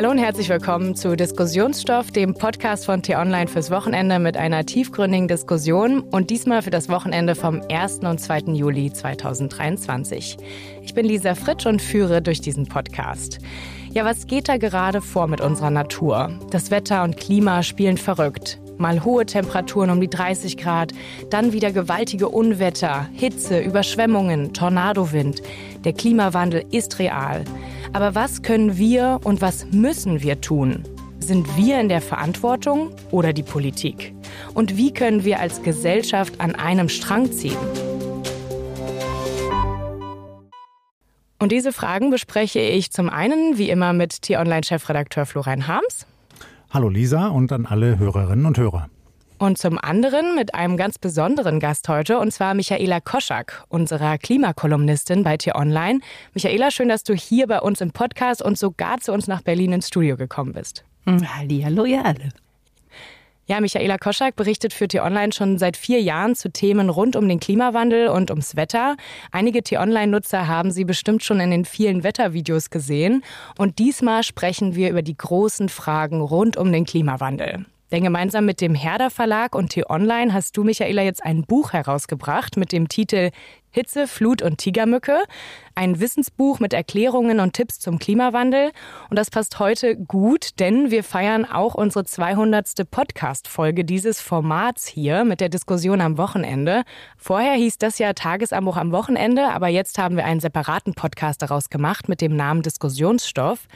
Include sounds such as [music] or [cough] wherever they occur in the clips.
Hallo und herzlich willkommen zu Diskussionsstoff, dem Podcast von T-Online fürs Wochenende mit einer tiefgründigen Diskussion und diesmal für das Wochenende vom 1. und 2. Juli 2023. Ich bin Lisa Fritsch und führe durch diesen Podcast. Ja, was geht da gerade vor mit unserer Natur? Das Wetter und Klima spielen verrückt. Mal hohe Temperaturen um die 30 Grad, dann wieder gewaltige Unwetter, Hitze, Überschwemmungen, Tornadowind. Der Klimawandel ist real. Aber was können wir und was müssen wir tun? Sind wir in der Verantwortung oder die Politik? Und wie können wir als Gesellschaft an einem Strang ziehen? Und diese Fragen bespreche ich zum einen wie immer mit T-Online-Chefredakteur Florian Harms. Hallo Lisa und an alle Hörerinnen und Hörer. Und zum anderen mit einem ganz besonderen Gast heute, und zwar Michaela Koschak, unserer Klimakolumnistin bei T-Online. Michaela, schön, dass du hier bei uns im Podcast und sogar zu uns nach Berlin ins Studio gekommen bist. Hallo, ihr alle. Ja, Michaela Koschak berichtet für T-Online schon seit vier Jahren zu Themen rund um den Klimawandel und ums Wetter. Einige T-Online-Nutzer haben sie bestimmt schon in den vielen Wettervideos gesehen. Und diesmal sprechen wir über die großen Fragen rund um den Klimawandel. Denn gemeinsam mit dem Herder Verlag und T-Online hast du, Michaela, jetzt ein Buch herausgebracht mit dem Titel Hitze, Flut und Tigermücke. Ein Wissensbuch mit Erklärungen und Tipps zum Klimawandel. Und das passt heute gut, denn wir feiern auch unsere 200. Podcast-Folge dieses Formats hier mit der Diskussion am Wochenende. Vorher hieß das ja Tagesanbruch am Wochenende, aber jetzt haben wir einen separaten Podcast daraus gemacht mit dem Namen Diskussionsstoff.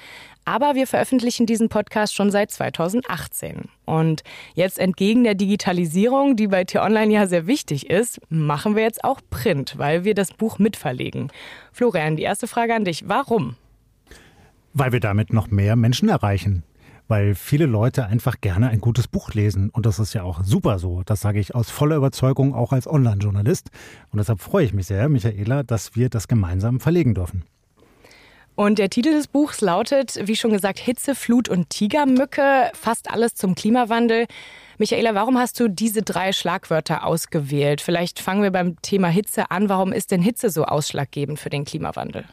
Aber wir veröffentlichen diesen Podcast schon seit 2018. Und jetzt entgegen der Digitalisierung, die bei T-Online ja sehr wichtig ist, machen wir jetzt auch Print, weil wir das Buch mitverlegen. Florian, die erste Frage an dich. Warum? Weil wir damit noch mehr Menschen erreichen. Weil viele Leute einfach gerne ein gutes Buch lesen. Und das ist ja auch super so. Das sage ich aus voller Überzeugung auch als Online-Journalist. Und deshalb freue ich mich sehr, Michaela, dass wir das gemeinsam verlegen dürfen. Und der Titel des Buchs lautet, wie schon gesagt, Hitze, Flut und Tigermücke, fast alles zum Klimawandel. Michaela, warum hast du diese drei Schlagwörter ausgewählt? Vielleicht fangen wir beim Thema Hitze an. Warum ist denn Hitze so ausschlaggebend für den Klimawandel?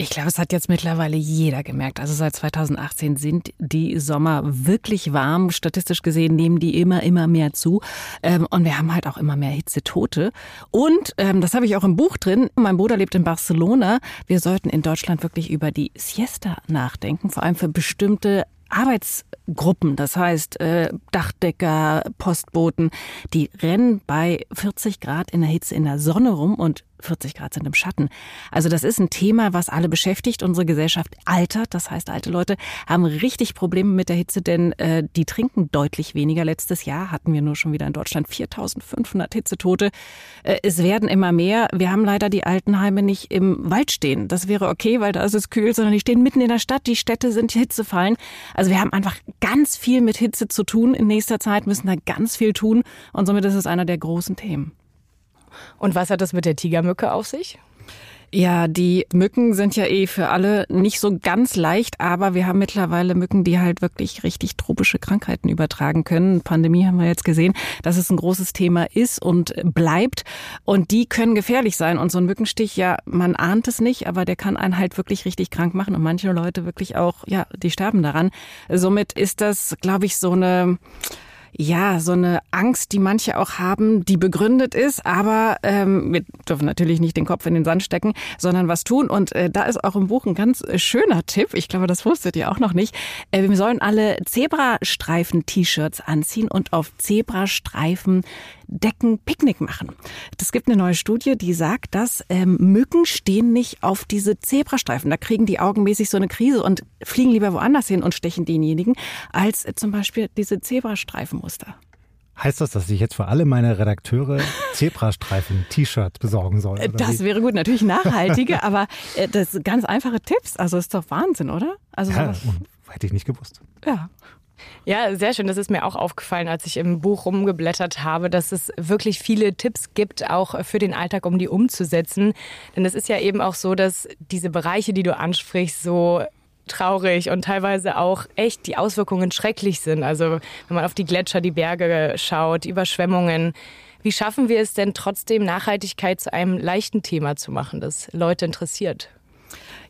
Ich glaube, es hat jetzt mittlerweile jeder gemerkt. Also seit 2018 sind die Sommer wirklich warm. Statistisch gesehen nehmen die immer, immer mehr zu. Ähm, und wir haben halt auch immer mehr Hitzetote. Und ähm, das habe ich auch im Buch drin. Mein Bruder lebt in Barcelona. Wir sollten in Deutschland wirklich über die Siesta nachdenken, vor allem für bestimmte Arbeitsgruppen, das heißt äh, Dachdecker, Postboten, die rennen bei 40 Grad in der Hitze in der Sonne rum und 40 Grad sind im Schatten. Also das ist ein Thema, was alle beschäftigt. Unsere Gesellschaft altert, das heißt, alte Leute haben richtig Probleme mit der Hitze, denn äh, die trinken deutlich weniger. Letztes Jahr hatten wir nur schon wieder in Deutschland 4.500 Hitzetote. Äh, es werden immer mehr. Wir haben leider die Altenheime nicht im Wald stehen. Das wäre okay, weil da ist es kühl, sondern die stehen mitten in der Stadt. Die Städte sind Hitzefallen. Also wir haben einfach ganz viel mit Hitze zu tun. In nächster Zeit müssen da ganz viel tun. Und somit ist es einer der großen Themen. Und was hat das mit der Tigermücke auf sich? Ja, die Mücken sind ja eh für alle nicht so ganz leicht, aber wir haben mittlerweile Mücken, die halt wirklich richtig tropische Krankheiten übertragen können. Pandemie haben wir jetzt gesehen, dass es ein großes Thema ist und bleibt. Und die können gefährlich sein. Und so ein Mückenstich, ja, man ahnt es nicht, aber der kann einen halt wirklich richtig krank machen und manche Leute wirklich auch, ja, die sterben daran. Somit ist das, glaube ich, so eine ja, so eine Angst, die manche auch haben, die begründet ist, aber ähm, wir dürfen natürlich nicht den Kopf in den Sand stecken, sondern was tun. Und äh, da ist auch im Buch ein ganz äh, schöner Tipp. Ich glaube, das wusstet ihr auch noch nicht. Äh, wir sollen alle Zebrastreifen-T-Shirts anziehen und auf Zebrastreifen Decken Picknick machen. Es gibt eine neue Studie, die sagt, dass ähm, Mücken stehen nicht auf diese Zebrastreifen. Da kriegen die augenmäßig so eine Krise und fliegen lieber woanders hin und stechen denjenigen, als äh, zum Beispiel diese Zebrastreifenmuster. Heißt das, dass ich jetzt für alle meine Redakteure Zebrastreifen-T-Shirt besorgen soll? Das wie? wäre gut, natürlich nachhaltige, [laughs] aber äh, das sind ganz einfache Tipps. Also ist doch Wahnsinn, oder? Also ja, hätte ich nicht gewusst. Ja. Ja, sehr schön. Das ist mir auch aufgefallen, als ich im Buch rumgeblättert habe, dass es wirklich viele Tipps gibt, auch für den Alltag, um die umzusetzen. Denn es ist ja eben auch so, dass diese Bereiche, die du ansprichst, so traurig und teilweise auch echt die Auswirkungen schrecklich sind. Also wenn man auf die Gletscher, die Berge schaut, Überschwemmungen. Wie schaffen wir es denn trotzdem, Nachhaltigkeit zu einem leichten Thema zu machen, das Leute interessiert?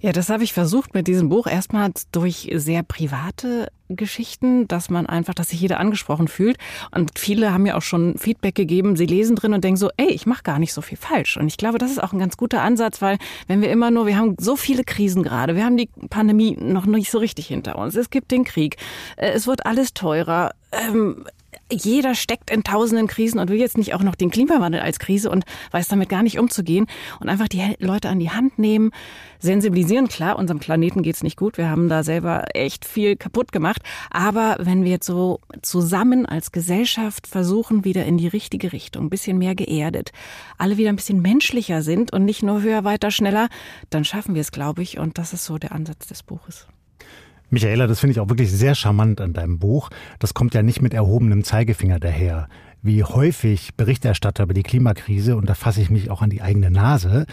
Ja, das habe ich versucht mit diesem Buch. Erstmal durch sehr private Geschichten, dass man einfach, dass sich jeder angesprochen fühlt. Und viele haben ja auch schon Feedback gegeben, sie lesen drin und denken so, ey, ich mache gar nicht so viel falsch. Und ich glaube, das ist auch ein ganz guter Ansatz, weil wenn wir immer nur, wir haben so viele Krisen gerade, wir haben die Pandemie noch nicht so richtig hinter uns, es gibt den Krieg, äh, es wird alles teurer. Ähm, jeder steckt in tausenden Krisen und will jetzt nicht auch noch den Klimawandel als Krise und weiß damit gar nicht umzugehen und einfach die Leute an die Hand nehmen, sensibilisieren. Klar, unserem Planeten geht's nicht gut. Wir haben da selber echt viel kaputt gemacht. Aber wenn wir jetzt so zusammen als Gesellschaft versuchen, wieder in die richtige Richtung, ein bisschen mehr geerdet, alle wieder ein bisschen menschlicher sind und nicht nur höher, weiter, schneller, dann schaffen wir es, glaube ich. Und das ist so der Ansatz des Buches. Michaela, das finde ich auch wirklich sehr charmant an deinem Buch. Das kommt ja nicht mit erhobenem Zeigefinger daher. Wie häufig Berichterstatter über die Klimakrise, und da fasse ich mich auch an die eigene Nase,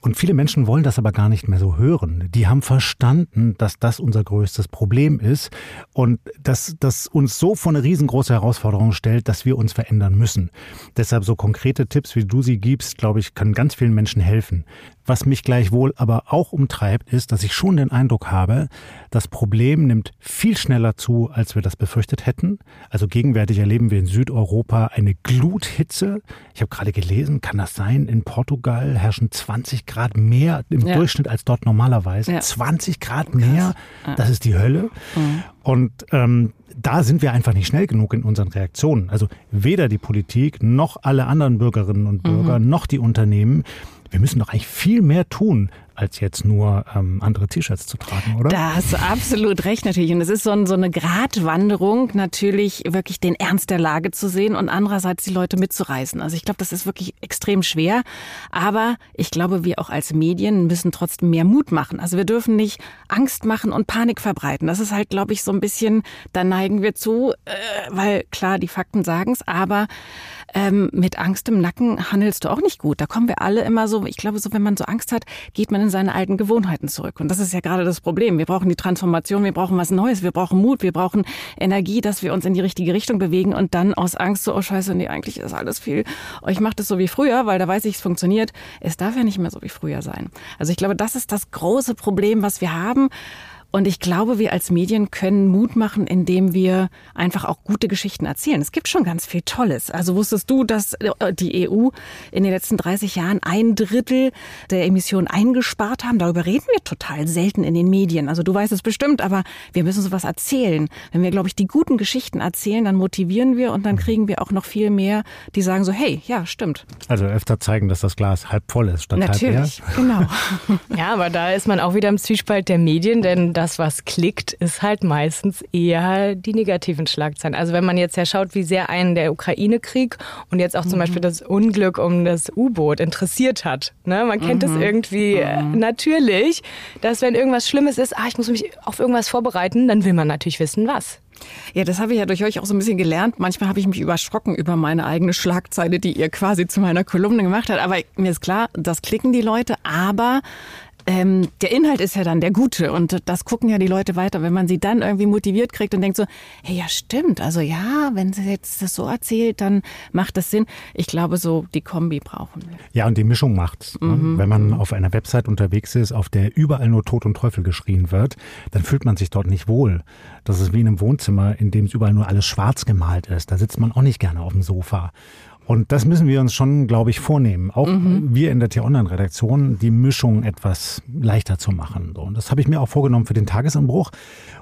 und viele Menschen wollen das aber gar nicht mehr so hören. Die haben verstanden, dass das unser größtes Problem ist und dass das uns so vor eine riesengroße Herausforderung stellt, dass wir uns verändern müssen. Deshalb so konkrete Tipps, wie du sie gibst, glaube ich, können ganz vielen Menschen helfen. Was mich gleichwohl aber auch umtreibt, ist, dass ich schon den Eindruck habe, das Problem nimmt viel schneller zu, als wir das befürchtet hätten. Also gegenwärtig erleben wir in Südeuropa eine Gluthitze. Ich habe gerade gelesen, kann das sein? In Portugal herrschen 20 Grad mehr im ja. Durchschnitt als dort normalerweise. Ja. 20 Grad mehr, das ist die Hölle. Mhm. Und ähm, da sind wir einfach nicht schnell genug in unseren Reaktionen. Also weder die Politik noch alle anderen Bürgerinnen und Bürger mhm. noch die Unternehmen wir müssen doch eigentlich viel mehr tun, als jetzt nur ähm, andere T-Shirts zu tragen, oder? Da hast du absolut recht natürlich. Und es ist so, ein, so eine Gratwanderung, natürlich wirklich den Ernst der Lage zu sehen und andererseits die Leute mitzureißen. Also ich glaube, das ist wirklich extrem schwer. Aber ich glaube, wir auch als Medien müssen trotzdem mehr Mut machen. Also wir dürfen nicht Angst machen und Panik verbreiten. Das ist halt, glaube ich, so ein bisschen, da neigen wir zu, äh, weil klar, die Fakten sagen es, aber ähm, mit Angst im Nacken handelst du auch nicht gut. Da kommen wir alle immer so, ich glaube, so wenn man so Angst hat, geht man in seine alten Gewohnheiten zurück. Und das ist ja gerade das Problem. Wir brauchen die Transformation, wir brauchen was Neues, wir brauchen Mut, wir brauchen Energie, dass wir uns in die richtige Richtung bewegen und dann aus Angst so, oh scheiße, nee, eigentlich ist alles viel. Ich mache das so wie früher, weil da weiß ich, es funktioniert. Es darf ja nicht mehr so wie früher sein. Also ich glaube, das ist das große Problem, was wir haben. Und ich glaube, wir als Medien können Mut machen, indem wir einfach auch gute Geschichten erzählen. Es gibt schon ganz viel Tolles. Also wusstest du, dass äh, die EU in den letzten 30 Jahren ein Drittel der Emissionen eingespart haben? Darüber reden wir total selten in den Medien. Also du weißt es bestimmt, aber wir müssen sowas erzählen. Wenn wir, glaube ich, die guten Geschichten erzählen, dann motivieren wir und dann kriegen wir auch noch viel mehr, die sagen so, hey, ja, stimmt. Also öfter zeigen, dass das Glas halb voll ist statt Natürlich, halb leer. genau. [laughs] ja, aber da ist man auch wieder im Zwiespalt der Medien, denn das, was klickt, ist halt meistens eher die negativen Schlagzeilen. Also wenn man jetzt ja schaut, wie sehr einen der Ukraine-Krieg und jetzt auch zum mhm. Beispiel das Unglück um das U-Boot interessiert hat. Ne? Man kennt es mhm. irgendwie äh, mhm. natürlich, dass wenn irgendwas Schlimmes ist, ah, ich muss mich auf irgendwas vorbereiten, dann will man natürlich wissen, was. Ja, das habe ich ja durch euch auch so ein bisschen gelernt. Manchmal habe ich mich überschrocken über meine eigene Schlagzeile, die ihr quasi zu meiner Kolumne gemacht habt. Aber mir ist klar, das klicken die Leute. Aber ähm, der Inhalt ist ja dann der gute und das gucken ja die Leute weiter. Wenn man sie dann irgendwie motiviert kriegt und denkt so, hey, ja stimmt, also ja, wenn sie jetzt das so erzählt, dann macht das Sinn. Ich glaube, so die Kombi brauchen wir. Ja, und die Mischung macht's. Ne? Mhm. Wenn man auf einer Website unterwegs ist, auf der überall nur Tod und Teufel geschrien wird, dann fühlt man sich dort nicht wohl. Das ist wie in einem Wohnzimmer, in dem es überall nur alles schwarz gemalt ist. Da sitzt man auch nicht gerne auf dem Sofa. Und das müssen wir uns schon, glaube ich, vornehmen. Auch mhm. wir in der T-Online-Redaktion, die Mischung etwas leichter zu machen. Und das habe ich mir auch vorgenommen für den Tagesanbruch.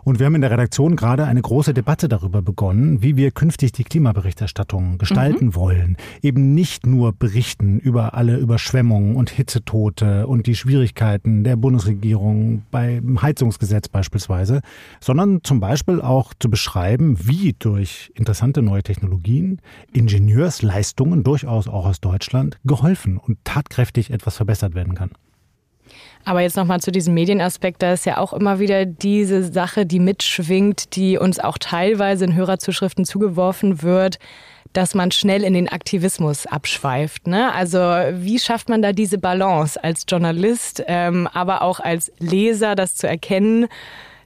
Und wir haben in der Redaktion gerade eine große Debatte darüber begonnen, wie wir künftig die Klimaberichterstattung gestalten mhm. wollen. Eben nicht nur berichten über alle Überschwemmungen und Hitzetote und die Schwierigkeiten der Bundesregierung beim Heizungsgesetz beispielsweise, sondern zum Beispiel auch zu beschreiben, wie durch interessante neue Technologien Ingenieursleistungen Leistungen, durchaus auch aus Deutschland, geholfen und tatkräftig etwas verbessert werden kann. Aber jetzt nochmal zu diesem Medienaspekt, da ist ja auch immer wieder diese Sache, die mitschwingt, die uns auch teilweise in Hörerzuschriften zugeworfen wird, dass man schnell in den Aktivismus abschweift. Ne? Also wie schafft man da diese Balance als Journalist, ähm, aber auch als Leser, das zu erkennen?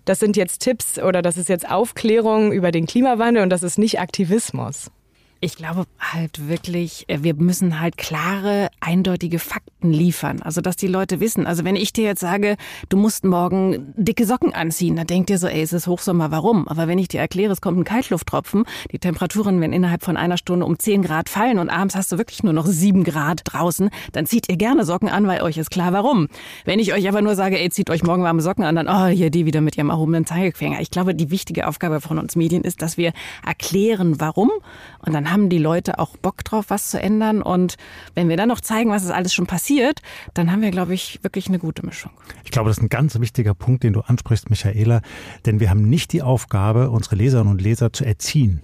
Das sind jetzt Tipps oder das ist jetzt Aufklärung über den Klimawandel und das ist nicht Aktivismus. Ich glaube halt wirklich, äh, wir müssen halt klare, eindeutige Fakten liefern. Also, dass die Leute wissen. Also, wenn ich dir jetzt sage, du musst morgen dicke Socken anziehen, dann denkt ihr so, ey, es ist Hochsommer, warum? Aber wenn ich dir erkläre, es kommt ein Kaltlufttropfen, die Temperaturen werden innerhalb von einer Stunde um 10 Grad fallen und abends hast du wirklich nur noch 7 Grad draußen, dann zieht ihr gerne Socken an, weil euch ist klar, warum. Wenn ich euch aber nur sage, ey, zieht euch morgen warme Socken an, dann, oh, hier die wieder mit ihrem erhobenen Zeigefinger. Ich glaube, die wichtige Aufgabe von uns Medien ist, dass wir erklären, warum. Und dann haben die Leute auch Bock drauf, was zu ändern. Und wenn wir dann noch zeigen, was ist alles schon passiert, dann haben wir, glaube ich, wirklich eine gute Mischung. Ich glaube, das ist ein ganz wichtiger Punkt, den du ansprichst, Michaela. Denn wir haben nicht die Aufgabe, unsere Leserinnen und Leser zu erziehen.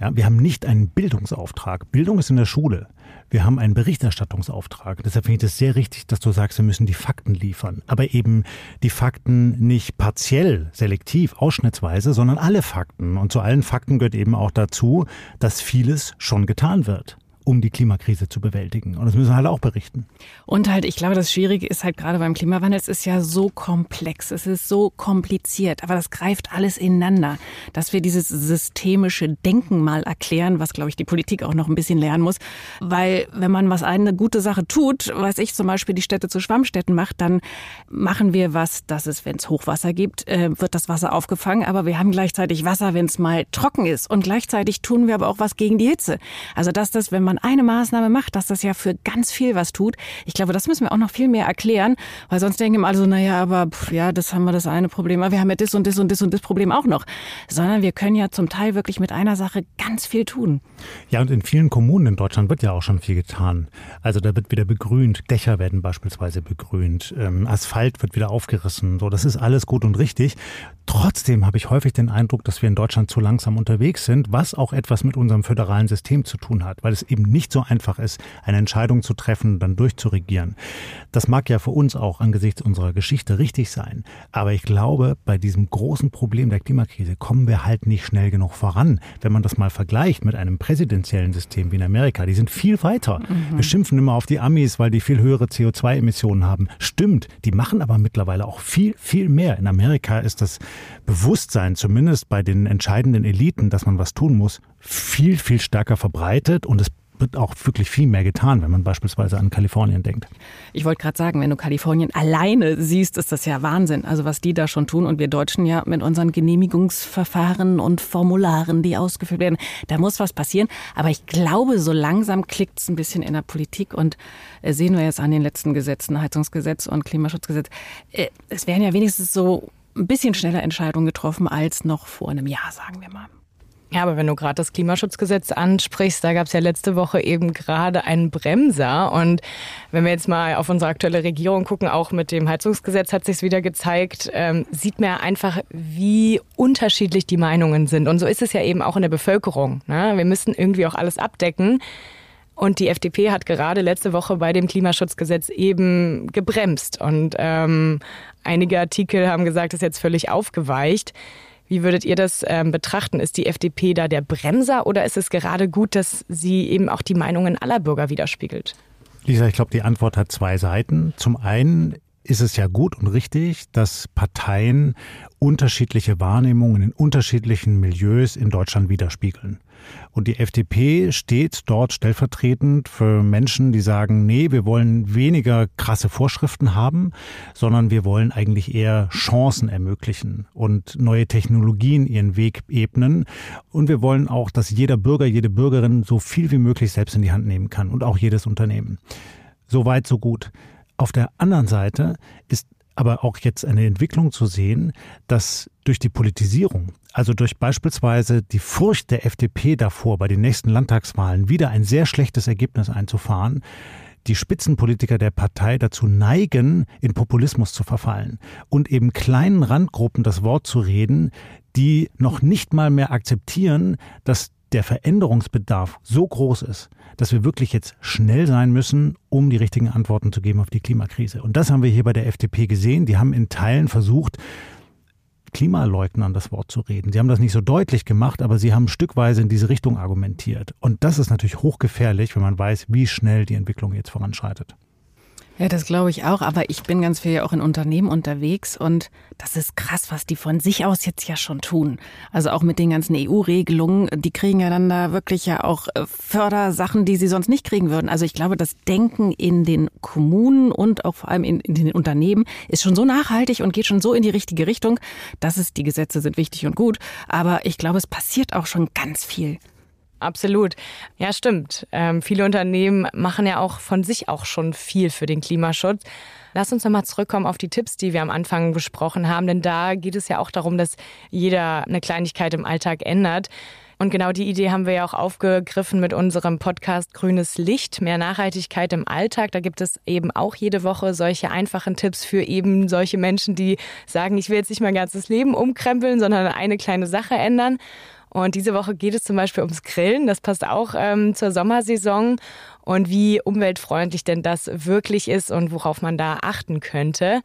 Ja, wir haben nicht einen Bildungsauftrag. Bildung ist in der Schule. Wir haben einen Berichterstattungsauftrag. Deshalb finde ich es sehr richtig, dass du sagst, wir müssen die Fakten liefern. Aber eben die Fakten nicht partiell, selektiv, ausschnittsweise, sondern alle Fakten. Und zu allen Fakten gehört eben auch dazu, dass vieles schon getan wird um die Klimakrise zu bewältigen. Und das müssen wir halt auch berichten. Und halt, ich glaube, das Schwierige ist halt gerade beim Klimawandel, es ist ja so komplex, es ist so kompliziert, aber das greift alles ineinander, dass wir dieses systemische Denken mal erklären, was, glaube ich, die Politik auch noch ein bisschen lernen muss. Weil wenn man was eine gute Sache tut, weiß ich zum Beispiel die Städte zu Schwammstädten macht, dann machen wir was, dass es, wenn es Hochwasser gibt, äh, wird das Wasser aufgefangen, aber wir haben gleichzeitig Wasser, wenn es mal trocken ist. Und gleichzeitig tun wir aber auch was gegen die Hitze. Also dass das, wenn man man eine Maßnahme macht, dass das ja für ganz viel was tut. Ich glaube, das müssen wir auch noch viel mehr erklären, weil sonst denken immer alle so, naja, aber pff, ja, das haben wir das eine Problem, aber wir haben ja das und das und das und das Problem auch noch. Sondern wir können ja zum Teil wirklich mit einer Sache ganz viel tun. Ja, und in vielen Kommunen in Deutschland wird ja auch schon viel getan. Also da wird wieder begrünt, Dächer werden beispielsweise begrünt, ähm, Asphalt wird wieder aufgerissen. So, das ist alles gut und richtig. Trotzdem habe ich häufig den Eindruck, dass wir in Deutschland zu langsam unterwegs sind, was auch etwas mit unserem föderalen System zu tun hat, weil es eben nicht so einfach ist, eine Entscheidung zu treffen und dann durchzuregieren. Das mag ja für uns auch angesichts unserer Geschichte richtig sein, aber ich glaube, bei diesem großen Problem der Klimakrise kommen wir halt nicht schnell genug voran. Wenn man das mal vergleicht mit einem präsidentiellen System wie in Amerika, die sind viel weiter. Mhm. Wir schimpfen immer auf die Amis, weil die viel höhere CO2-Emissionen haben. Stimmt, die machen aber mittlerweile auch viel, viel mehr. In Amerika ist das Bewusstsein, zumindest bei den entscheidenden Eliten, dass man was tun muss, viel, viel stärker verbreitet und es wird auch wirklich viel mehr getan, wenn man beispielsweise an Kalifornien denkt. Ich wollte gerade sagen, wenn du Kalifornien alleine siehst, ist das ja Wahnsinn. Also was die da schon tun und wir Deutschen ja mit unseren Genehmigungsverfahren und Formularen, die ausgeführt werden, da muss was passieren. Aber ich glaube, so langsam klickt es ein bisschen in der Politik und äh, sehen wir jetzt an den letzten Gesetzen, Heizungsgesetz und Klimaschutzgesetz. Äh, es werden ja wenigstens so ein bisschen schneller Entscheidungen getroffen als noch vor einem Jahr, sagen wir mal. Ja, aber wenn du gerade das Klimaschutzgesetz ansprichst, da gab es ja letzte Woche eben gerade einen Bremser. Und wenn wir jetzt mal auf unsere aktuelle Regierung gucken, auch mit dem Heizungsgesetz hat sich wieder gezeigt, ähm, sieht man einfach, wie unterschiedlich die Meinungen sind. Und so ist es ja eben auch in der Bevölkerung. Ne? Wir müssen irgendwie auch alles abdecken. Und die FDP hat gerade letzte Woche bei dem Klimaschutzgesetz eben gebremst. Und ähm, einige Artikel haben gesagt, es ist jetzt völlig aufgeweicht. Wie würdet ihr das ähm, betrachten? Ist die FDP da der Bremser oder ist es gerade gut, dass sie eben auch die Meinungen aller Bürger widerspiegelt? Lisa, ich glaube, die Antwort hat zwei Seiten. Zum einen ist es ja gut und richtig, dass Parteien unterschiedliche Wahrnehmungen in unterschiedlichen Milieus in Deutschland widerspiegeln. Und die FDP steht dort stellvertretend für Menschen, die sagen, nee, wir wollen weniger krasse Vorschriften haben, sondern wir wollen eigentlich eher Chancen ermöglichen und neue Technologien ihren Weg ebnen. Und wir wollen auch, dass jeder Bürger, jede Bürgerin so viel wie möglich selbst in die Hand nehmen kann und auch jedes Unternehmen. So weit, so gut. Auf der anderen Seite ist aber auch jetzt eine Entwicklung zu sehen, dass durch die Politisierung, also durch beispielsweise die Furcht der FDP davor, bei den nächsten Landtagswahlen wieder ein sehr schlechtes Ergebnis einzufahren, die Spitzenpolitiker der Partei dazu neigen, in Populismus zu verfallen und eben kleinen Randgruppen das Wort zu reden, die noch nicht mal mehr akzeptieren, dass der Veränderungsbedarf so groß ist, dass wir wirklich jetzt schnell sein müssen, um die richtigen Antworten zu geben auf die Klimakrise. Und das haben wir hier bei der FDP gesehen. Die haben in Teilen versucht, Klimaleugnern das Wort zu reden. Sie haben das nicht so deutlich gemacht, aber sie haben stückweise in diese Richtung argumentiert. Und das ist natürlich hochgefährlich, wenn man weiß, wie schnell die Entwicklung jetzt voranschreitet. Ja, das glaube ich auch. Aber ich bin ganz viel ja auch in Unternehmen unterwegs und das ist krass, was die von sich aus jetzt ja schon tun. Also auch mit den ganzen EU-Regelungen, die kriegen ja dann da wirklich ja auch äh, Fördersachen, die sie sonst nicht kriegen würden. Also ich glaube, das Denken in den Kommunen und auch vor allem in, in den Unternehmen ist schon so nachhaltig und geht schon so in die richtige Richtung, dass es die Gesetze sind wichtig und gut. Aber ich glaube, es passiert auch schon ganz viel. Absolut. Ja, stimmt. Ähm, viele Unternehmen machen ja auch von sich auch schon viel für den Klimaschutz. Lass uns nochmal zurückkommen auf die Tipps, die wir am Anfang besprochen haben, denn da geht es ja auch darum, dass jeder eine Kleinigkeit im Alltag ändert. Und genau die Idee haben wir ja auch aufgegriffen mit unserem Podcast Grünes Licht, mehr Nachhaltigkeit im Alltag. Da gibt es eben auch jede Woche solche einfachen Tipps für eben solche Menschen, die sagen, ich will jetzt nicht mein ganzes Leben umkrempeln, sondern eine kleine Sache ändern. Und diese Woche geht es zum Beispiel ums Grillen. Das passt auch ähm, zur Sommersaison. Und wie umweltfreundlich denn das wirklich ist und worauf man da achten könnte.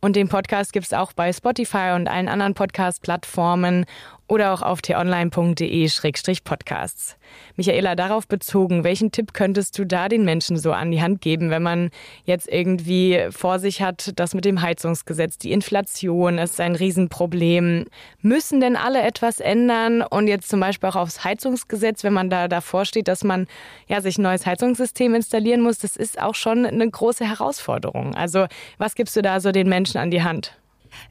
Und den Podcast gibt es auch bei Spotify und allen anderen Podcast-Plattformen oder auch auf t-online.de-podcasts. Michaela, darauf bezogen, welchen Tipp könntest du da den Menschen so an die Hand geben, wenn man jetzt irgendwie vor sich hat, das mit dem Heizungsgesetz, die Inflation ist ein Riesenproblem. Müssen denn alle etwas ändern? Und jetzt zum Beispiel auch aufs Heizungsgesetz, wenn man da davor steht, dass man ja, sich ein neues Heizungssystem installieren muss, das ist auch schon eine große Herausforderung. Also was gibst du da so den Menschen an die Hand?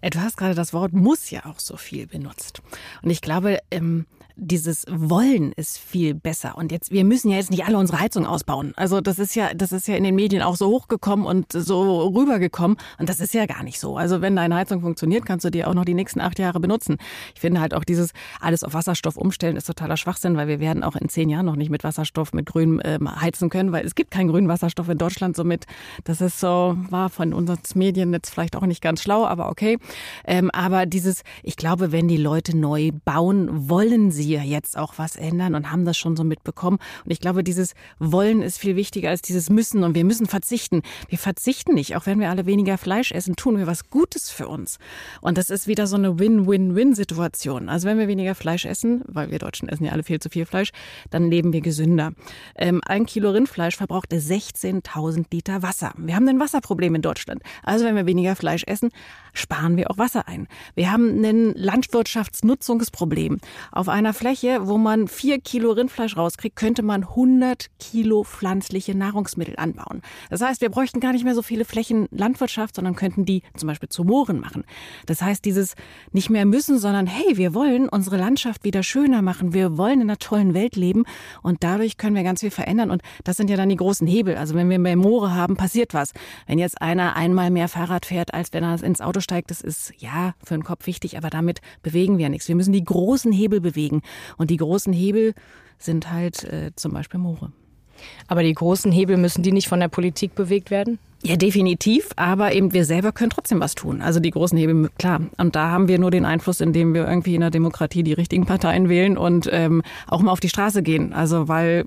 Du hast gerade das Wort muss ja auch so viel benutzt. Und ich glaube, ähm, dieses Wollen ist viel besser. Und jetzt, wir müssen ja jetzt nicht alle unsere Heizung ausbauen. Also das ist ja, das ist ja in den Medien auch so hochgekommen und so rübergekommen. Und das ist ja gar nicht so. Also wenn deine Heizung funktioniert, kannst du die auch noch die nächsten acht Jahre benutzen. Ich finde halt auch dieses alles auf Wasserstoff umstellen ist totaler Schwachsinn, weil wir werden auch in zehn Jahren noch nicht mit Wasserstoff, mit Grün ähm, heizen können, weil es gibt keinen grünen Wasserstoff in Deutschland. Somit, das ist so, war von unseren Medien jetzt vielleicht auch nicht ganz schlau, aber okay. Ähm, aber dieses, ich glaube, wenn die Leute neu bauen, wollen sie ja jetzt auch was ändern und haben das schon so mitbekommen. Und ich glaube, dieses Wollen ist viel wichtiger als dieses Müssen und wir müssen verzichten. Wir verzichten nicht, auch wenn wir alle weniger Fleisch essen, tun wir was Gutes für uns. Und das ist wieder so eine Win-Win-Win-Situation. Also wenn wir weniger Fleisch essen, weil wir Deutschen essen ja alle viel zu viel Fleisch, dann leben wir gesünder. Ähm, ein Kilo Rindfleisch verbraucht 16.000 Liter Wasser. Wir haben ein Wasserproblem in Deutschland. Also wenn wir weniger Fleisch essen, sparen wir auch Wasser ein. Wir haben ein Landwirtschaftsnutzungsproblem. Auf einer Fläche, wo man vier Kilo Rindfleisch rauskriegt, könnte man 100 Kilo pflanzliche Nahrungsmittel anbauen. Das heißt, wir bräuchten gar nicht mehr so viele Flächen Landwirtschaft, sondern könnten die zum Beispiel zu Mooren machen. Das heißt, dieses nicht mehr müssen, sondern hey, wir wollen unsere Landschaft wieder schöner machen. Wir wollen in einer tollen Welt leben und dadurch können wir ganz viel verändern. Und das sind ja dann die großen Hebel. Also wenn wir mehr Moore haben, passiert was. Wenn jetzt einer einmal mehr Fahrrad fährt, als wenn er ins Auto steigt, das ist ja für den Kopf wichtig, aber damit bewegen wir nichts. Wir müssen die großen Hebel bewegen. Und die großen Hebel sind halt äh, zum Beispiel Moore. Aber die großen Hebel müssen die nicht von der Politik bewegt werden? Ja, definitiv. Aber eben wir selber können trotzdem was tun. Also die großen Hebel, klar. Und da haben wir nur den Einfluss, indem wir irgendwie in der Demokratie die richtigen Parteien wählen und ähm, auch mal auf die Straße gehen. Also weil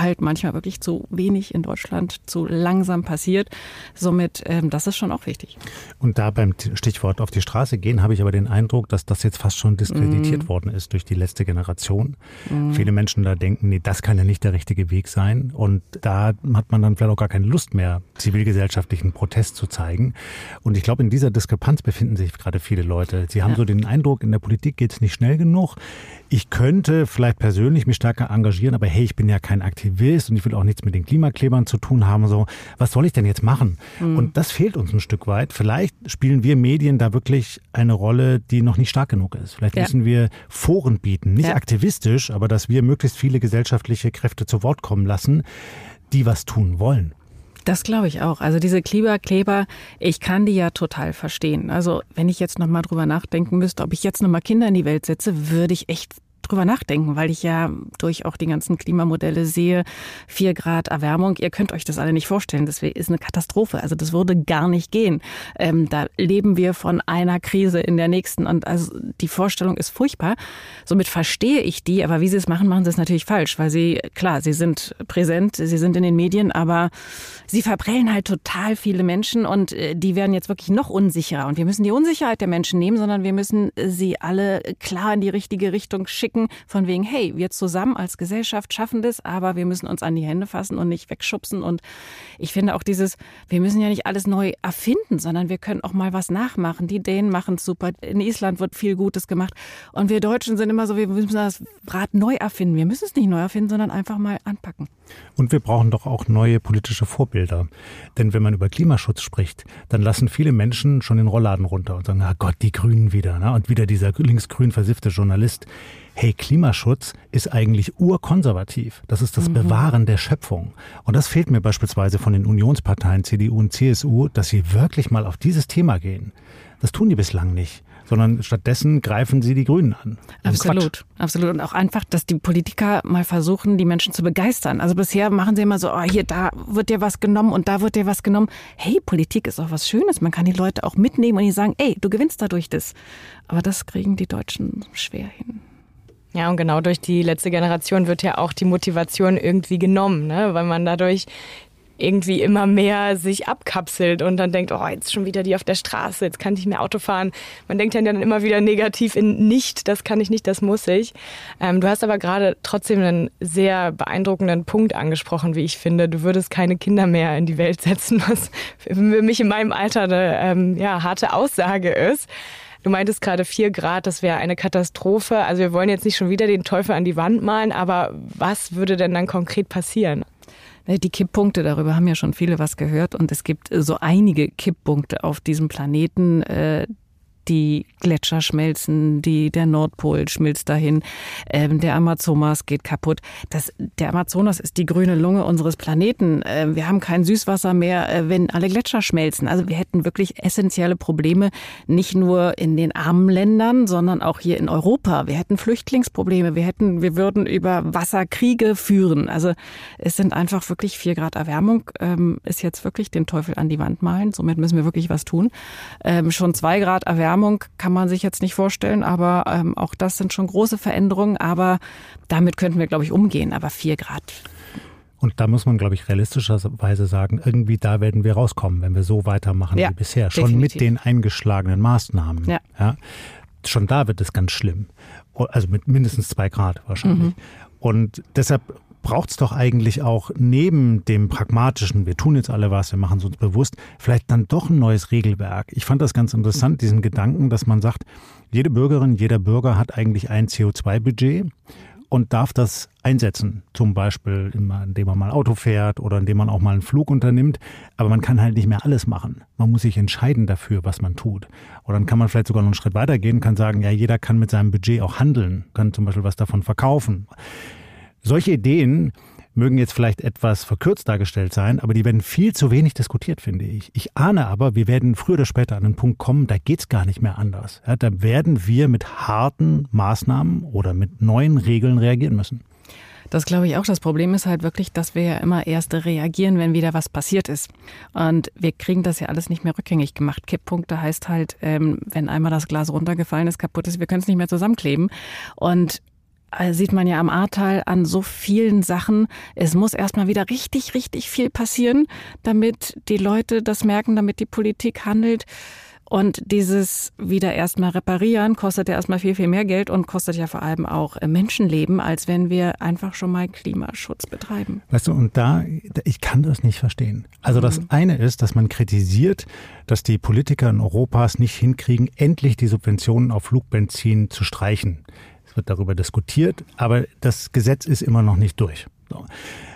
halt manchmal wirklich zu wenig in Deutschland, zu langsam passiert. Somit, ähm, das ist schon auch wichtig. Und da beim Stichwort auf die Straße gehen, habe ich aber den Eindruck, dass das jetzt fast schon diskreditiert mm. worden ist durch die letzte Generation. Mm. Viele Menschen da denken, nee, das kann ja nicht der richtige Weg sein. Und da hat man dann vielleicht auch gar keine Lust mehr, zivilgesellschaftlichen Protest zu zeigen. Und ich glaube, in dieser Diskrepanz befinden sich gerade viele Leute. Sie haben ja. so den Eindruck, in der Politik geht es nicht schnell genug. Ich könnte vielleicht persönlich mich stärker engagieren, aber hey, ich bin ja kein Aktivist und ich will auch nichts mit den Klimaklebern zu tun haben. So, was soll ich denn jetzt machen? Mhm. Und das fehlt uns ein Stück weit. Vielleicht spielen wir Medien da wirklich eine Rolle, die noch nicht stark genug ist. Vielleicht ja. müssen wir Foren bieten, nicht ja. aktivistisch, aber dass wir möglichst viele gesellschaftliche Kräfte zu Wort kommen lassen, die was tun wollen. Das glaube ich auch. Also diese Kleber, ich kann die ja total verstehen. Also wenn ich jetzt nochmal drüber nachdenken müsste, ob ich jetzt nochmal Kinder in die Welt setze, würde ich echt drüber nachdenken, weil ich ja durch auch die ganzen Klimamodelle sehe, vier Grad Erwärmung, ihr könnt euch das alle nicht vorstellen, das ist eine Katastrophe. Also das würde gar nicht gehen. Ähm, da leben wir von einer Krise in der nächsten und also die Vorstellung ist furchtbar. Somit verstehe ich die, aber wie sie es machen, machen sie es natürlich falsch, weil sie, klar, sie sind präsent, sie sind in den Medien, aber sie verprellen halt total viele Menschen und äh, die werden jetzt wirklich noch unsicherer. Und wir müssen die Unsicherheit der Menschen nehmen, sondern wir müssen sie alle klar in die richtige Richtung schicken schicken, von wegen, hey, wir zusammen als Gesellschaft schaffen das, aber wir müssen uns an die Hände fassen und nicht wegschubsen. Und ich finde auch dieses, wir müssen ja nicht alles neu erfinden, sondern wir können auch mal was nachmachen. Die Dänen machen es super. In Island wird viel Gutes gemacht. Und wir Deutschen sind immer so, wir müssen das Rad neu erfinden. Wir müssen es nicht neu erfinden, sondern einfach mal anpacken. Und wir brauchen doch auch neue politische Vorbilder. Denn wenn man über Klimaschutz spricht, dann lassen viele Menschen schon den Rollladen runter und sagen, ah Gott, die Grünen wieder. Ne? Und wieder dieser linksgrün versiffte Journalist. Hey, Klimaschutz ist eigentlich urkonservativ. Das ist das mhm. Bewahren der Schöpfung. Und das fehlt mir beispielsweise von den Unionsparteien CDU und CSU, dass sie wirklich mal auf dieses Thema gehen. Das tun die bislang nicht sondern stattdessen greifen sie die Grünen an. Absolut, absolut. Und auch einfach, dass die Politiker mal versuchen, die Menschen zu begeistern. Also bisher machen sie immer so, oh, hier, da wird dir was genommen und da wird dir was genommen. Hey, Politik ist auch was Schönes. Man kann die Leute auch mitnehmen und die sagen, ey, du gewinnst dadurch das. Aber das kriegen die Deutschen schwer hin. Ja, und genau durch die letzte Generation wird ja auch die Motivation irgendwie genommen, ne? weil man dadurch irgendwie immer mehr sich abkapselt und dann denkt, oh, jetzt schon wieder die auf der Straße, jetzt kann ich mehr Auto fahren. Man denkt dann immer wieder negativ in nicht, das kann ich nicht, das muss ich. Ähm, du hast aber gerade trotzdem einen sehr beeindruckenden Punkt angesprochen, wie ich finde. Du würdest keine Kinder mehr in die Welt setzen, was für mich in meinem Alter eine ähm, ja, harte Aussage ist. Du meintest gerade vier Grad, das wäre eine Katastrophe. Also wir wollen jetzt nicht schon wieder den Teufel an die Wand malen, aber was würde denn dann konkret passieren? Die Kipppunkte, darüber haben ja schon viele was gehört und es gibt so einige Kipppunkte auf diesem Planeten, äh, die Gletscher schmelzen, die, der Nordpol schmilzt dahin, ähm, der Amazonas geht kaputt. Das, der Amazonas ist die grüne Lunge unseres Planeten. Äh, wir haben kein Süßwasser mehr, äh, wenn alle Gletscher schmelzen. Also wir hätten wirklich essentielle Probleme, nicht nur in den armen Ländern, sondern auch hier in Europa. Wir hätten Flüchtlingsprobleme, wir hätten, wir würden über Wasserkriege führen. Also es sind einfach wirklich vier Grad Erwärmung, ähm, ist jetzt wirklich den Teufel an die Wand malen. Somit müssen wir wirklich was tun. Ähm, schon zwei Grad Erwärmung Erwärmung kann man sich jetzt nicht vorstellen, aber ähm, auch das sind schon große Veränderungen. Aber damit könnten wir, glaube ich, umgehen. Aber vier Grad. Und da muss man, glaube ich, realistischerweise sagen, irgendwie da werden wir rauskommen, wenn wir so weitermachen ja, wie bisher. Schon definitiv. mit den eingeschlagenen Maßnahmen. Ja. ja. Schon da wird es ganz schlimm. Also mit mindestens zwei Grad wahrscheinlich. Mhm. Und deshalb braucht es doch eigentlich auch neben dem pragmatischen, wir tun jetzt alle was, wir machen es uns bewusst, vielleicht dann doch ein neues Regelwerk. Ich fand das ganz interessant, diesen Gedanken, dass man sagt, jede Bürgerin, jeder Bürger hat eigentlich ein CO2-Budget und darf das einsetzen. Zum Beispiel, indem man mal Auto fährt oder indem man auch mal einen Flug unternimmt. Aber man kann halt nicht mehr alles machen. Man muss sich entscheiden dafür, was man tut. Oder dann kann man vielleicht sogar noch einen Schritt weitergehen kann sagen, ja, jeder kann mit seinem Budget auch handeln, kann zum Beispiel was davon verkaufen. Solche Ideen mögen jetzt vielleicht etwas verkürzt dargestellt sein, aber die werden viel zu wenig diskutiert, finde ich. Ich ahne aber, wir werden früher oder später an einen Punkt kommen, da geht's gar nicht mehr anders. Ja, da werden wir mit harten Maßnahmen oder mit neuen Regeln reagieren müssen. Das glaube ich auch. Das Problem ist halt wirklich, dass wir ja immer erst reagieren, wenn wieder was passiert ist. Und wir kriegen das ja alles nicht mehr rückgängig gemacht. Kipppunkte heißt halt, ähm, wenn einmal das Glas runtergefallen ist, kaputt ist, wir können es nicht mehr zusammenkleben. Und sieht man ja am Ahrtal an so vielen Sachen. Es muss erstmal wieder richtig, richtig viel passieren, damit die Leute das merken, damit die Politik handelt. Und dieses wieder erstmal reparieren kostet ja erstmal viel, viel mehr Geld und kostet ja vor allem auch äh, Menschenleben, als wenn wir einfach schon mal Klimaschutz betreiben. Weißt du, und da, ich kann das nicht verstehen. Also das mhm. eine ist, dass man kritisiert, dass die Politiker in Europa es nicht hinkriegen, endlich die Subventionen auf Flugbenzin zu streichen wird darüber diskutiert, aber das Gesetz ist immer noch nicht durch. So.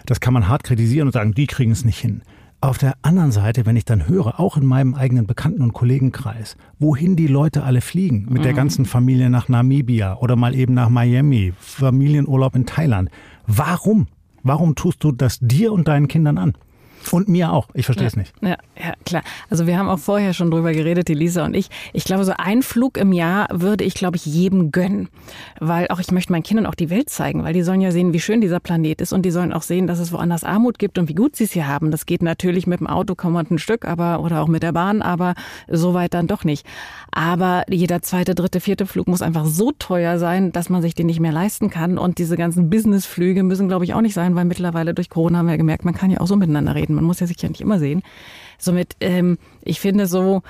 Das kann man hart kritisieren und sagen, die kriegen es nicht hin. Auf der anderen Seite, wenn ich dann höre, auch in meinem eigenen Bekannten- und Kollegenkreis, wohin die Leute alle fliegen, mit mhm. der ganzen Familie nach Namibia oder mal eben nach Miami, Familienurlaub in Thailand. Warum? Warum tust du das dir und deinen Kindern an? Und mir auch. Ich verstehe ja, es nicht. Ja, ja, klar. Also wir haben auch vorher schon drüber geredet, die Lisa und ich. Ich glaube, so ein Flug im Jahr würde ich, glaube ich, jedem gönnen. Weil auch ich möchte meinen Kindern auch die Welt zeigen, weil die sollen ja sehen, wie schön dieser Planet ist und die sollen auch sehen, dass es woanders Armut gibt und wie gut sie es hier haben. Das geht natürlich mit dem Auto kaum ein Stück, aber oder auch mit der Bahn, aber so weit dann doch nicht. Aber jeder zweite, dritte, vierte Flug muss einfach so teuer sein, dass man sich den nicht mehr leisten kann. Und diese ganzen Businessflüge müssen, glaube ich, auch nicht sein, weil mittlerweile durch Corona haben wir gemerkt, man kann ja auch so miteinander reden. Man muss ja sich ja nicht immer sehen. Somit, ähm, ich finde so,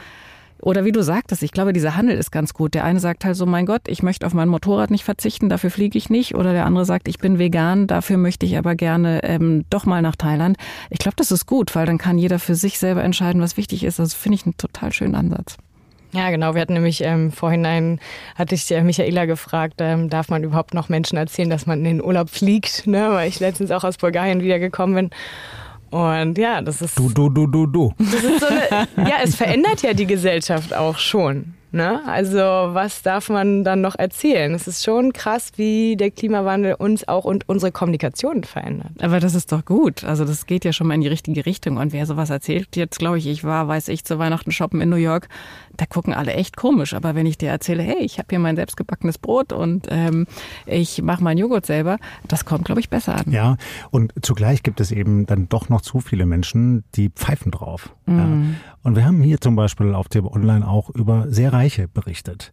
Oder wie du sagtest, ich glaube, dieser Handel ist ganz gut. Der eine sagt halt so, mein Gott, ich möchte auf mein Motorrad nicht verzichten, dafür fliege ich nicht. Oder der andere sagt, ich bin vegan, dafür möchte ich aber gerne ähm, doch mal nach Thailand. Ich glaube, das ist gut, weil dann kann jeder für sich selber entscheiden, was wichtig ist. Das finde ich einen total schönen Ansatz. Ja, genau. Wir hatten nämlich ähm, vorhinein, hatte ich äh, Michaela gefragt, ähm, darf man überhaupt noch Menschen erzählen, dass man in den Urlaub fliegt, ne? weil ich letztens auch aus Bulgarien wiedergekommen bin. Und ja, das ist. Du, du, du, du, du. Das ist so eine, ja, es verändert ja die Gesellschaft auch schon. Ne? Also was darf man dann noch erzählen? Es ist schon krass, wie der Klimawandel uns auch und unsere Kommunikation verändert. Aber das ist doch gut. Also das geht ja schon mal in die richtige Richtung. Und wer sowas erzählt, jetzt glaube ich, ich war, weiß ich, zu Weihnachten shoppen in New York, da gucken alle echt komisch. Aber wenn ich dir erzähle, hey, ich habe hier mein selbstgebackenes Brot und ähm, ich mache meinen Joghurt selber, das kommt, glaube ich, besser an. Ja, und zugleich gibt es eben dann doch noch zu viele Menschen, die pfeifen drauf. Mm. Ja. Und wir haben hier zum Beispiel auf dem Online auch über sehr Reiche berichtet,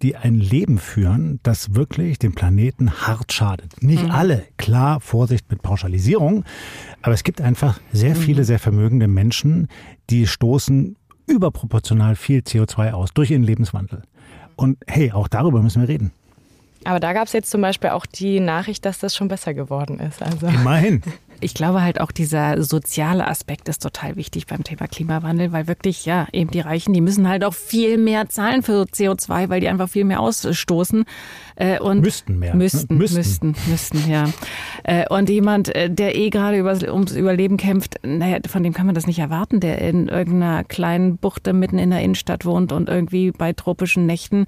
die ein Leben führen, das wirklich dem Planeten hart schadet. Nicht mhm. alle, klar, Vorsicht mit Pauschalisierung, aber es gibt einfach sehr mhm. viele sehr vermögende Menschen, die stoßen überproportional viel CO2 aus durch ihren Lebenswandel. Und hey, auch darüber müssen wir reden. Aber da gab es jetzt zum Beispiel auch die Nachricht, dass das schon besser geworden ist. Also. Immerhin. [laughs] Ich glaube halt auch dieser soziale Aspekt ist total wichtig beim Thema Klimawandel, weil wirklich, ja, eben die Reichen, die müssen halt auch viel mehr zahlen für CO2, weil die einfach viel mehr ausstoßen. Äh, und müssten mehr. Ne? Müssten, müssten, müssten, müssten ja. Äh, und jemand, äh, der eh gerade ums Überleben kämpft, naja, von dem kann man das nicht erwarten, der in irgendeiner kleinen Buchte mitten in der Innenstadt wohnt und irgendwie bei tropischen Nächten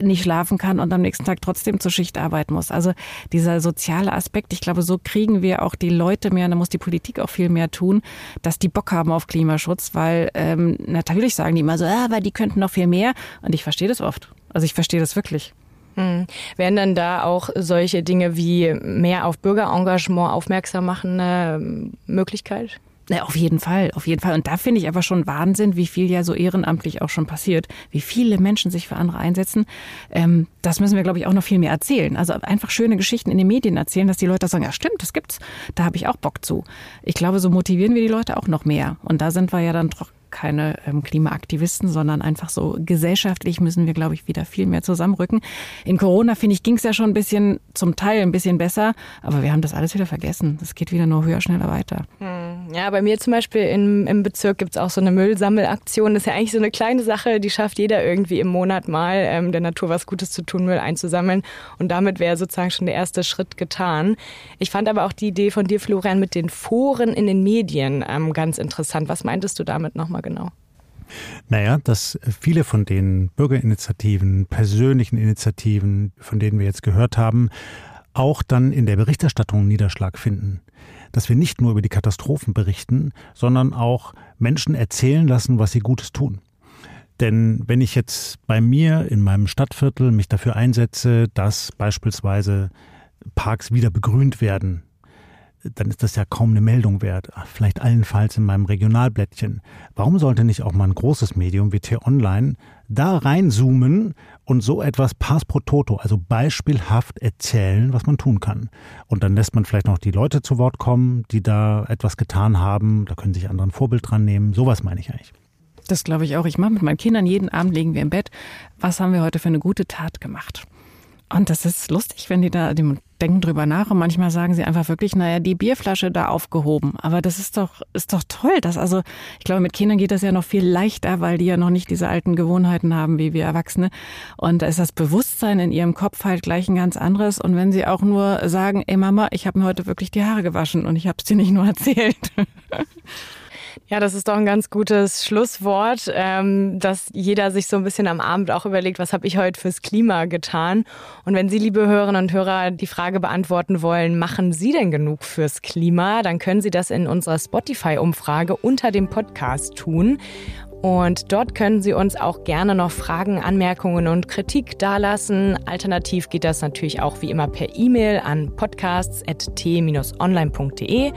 nicht schlafen kann und am nächsten Tag trotzdem zur Schicht arbeiten muss. Also dieser soziale Aspekt, ich glaube, so kriegen wir auch die Leute Leute mehr, da muss die Politik auch viel mehr tun, dass die Bock haben auf Klimaschutz, weil ähm, natürlich sagen die immer so, ah, aber die könnten noch viel mehr. Und ich verstehe das oft. Also ich verstehe das wirklich. Hm. Wären dann da auch solche Dinge wie mehr auf Bürgerengagement aufmerksam machen eine ähm, Möglichkeit? Ja, auf jeden Fall, auf jeden Fall. Und da finde ich aber schon Wahnsinn, wie viel ja so ehrenamtlich auch schon passiert, wie viele Menschen sich für andere einsetzen. Ähm, das müssen wir, glaube ich, auch noch viel mehr erzählen. Also einfach schöne Geschichten in den Medien erzählen, dass die Leute sagen, ja stimmt, das gibt's, da habe ich auch Bock zu. Ich glaube, so motivieren wir die Leute auch noch mehr. Und da sind wir ja dann doch keine ähm, Klimaaktivisten, sondern einfach so gesellschaftlich müssen wir, glaube ich, wieder viel mehr zusammenrücken. In Corona, finde ich, ging es ja schon ein bisschen, zum Teil ein bisschen besser, aber wir haben das alles wieder vergessen. Das geht wieder nur höher, schneller weiter. Hm. Ja, bei mir zum Beispiel im, im Bezirk gibt es auch so eine Müllsammelaktion. Das ist ja eigentlich so eine kleine Sache, die schafft jeder irgendwie im Monat mal, ähm, der Natur was Gutes zu tun, Müll einzusammeln. Und damit wäre sozusagen schon der erste Schritt getan. Ich fand aber auch die Idee von dir, Florian, mit den Foren in den Medien ähm, ganz interessant. Was meintest du damit nochmal genau? Naja, dass viele von den Bürgerinitiativen, persönlichen Initiativen, von denen wir jetzt gehört haben, auch dann in der Berichterstattung Niederschlag finden. Dass wir nicht nur über die Katastrophen berichten, sondern auch Menschen erzählen lassen, was sie Gutes tun. Denn wenn ich jetzt bei mir in meinem Stadtviertel mich dafür einsetze, dass beispielsweise Parks wieder begrünt werden, dann ist das ja kaum eine Meldung wert. Vielleicht allenfalls in meinem Regionalblättchen. Warum sollte nicht auch mal ein großes Medium wie T-Online da reinzoomen und so etwas pass pro toto, also beispielhaft erzählen, was man tun kann? Und dann lässt man vielleicht noch die Leute zu Wort kommen, die da etwas getan haben. Da können sich andere ein Vorbild dran nehmen. Sowas meine ich eigentlich. Das glaube ich auch. Ich mache mit meinen Kindern jeden Abend legen wir im Bett. Was haben wir heute für eine gute Tat gemacht? Und das ist lustig, wenn die da, die denken drüber nach und manchmal sagen sie einfach wirklich, naja, die Bierflasche da aufgehoben. Aber das ist doch, ist doch toll. dass also, ich glaube, mit Kindern geht das ja noch viel leichter, weil die ja noch nicht diese alten Gewohnheiten haben wie wir Erwachsene. Und da ist das Bewusstsein in ihrem Kopf halt gleich ein ganz anderes. Und wenn sie auch nur sagen, ey Mama, ich habe mir heute wirklich die Haare gewaschen und ich habe es dir nicht nur [laughs] erzählt. Ja, das ist doch ein ganz gutes Schlusswort, ähm, dass jeder sich so ein bisschen am Abend auch überlegt, was habe ich heute fürs Klima getan? Und wenn Sie, liebe Hörerinnen und Hörer, die Frage beantworten wollen, machen Sie denn genug fürs Klima? Dann können Sie das in unserer Spotify-Umfrage unter dem Podcast tun. Und dort können Sie uns auch gerne noch Fragen, Anmerkungen und Kritik dalassen. Alternativ geht das natürlich auch wie immer per E-Mail an podcasts.t-online.de.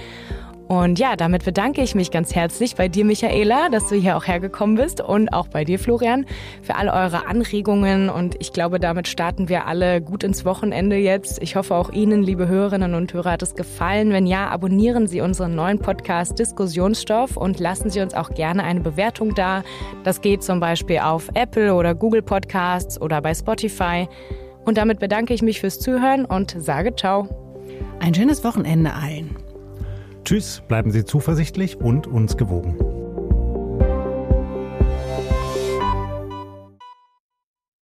Und ja, damit bedanke ich mich ganz herzlich bei dir, Michaela, dass du hier auch hergekommen bist und auch bei dir, Florian, für alle eure Anregungen. Und ich glaube, damit starten wir alle gut ins Wochenende jetzt. Ich hoffe, auch Ihnen, liebe Hörerinnen und Hörer, hat es gefallen. Wenn ja, abonnieren Sie unseren neuen Podcast Diskussionsstoff und lassen Sie uns auch gerne eine Bewertung da. Das geht zum Beispiel auf Apple oder Google Podcasts oder bei Spotify. Und damit bedanke ich mich fürs Zuhören und sage ciao. Ein schönes Wochenende allen. Tschüss, bleiben Sie zuversichtlich und uns gewogen.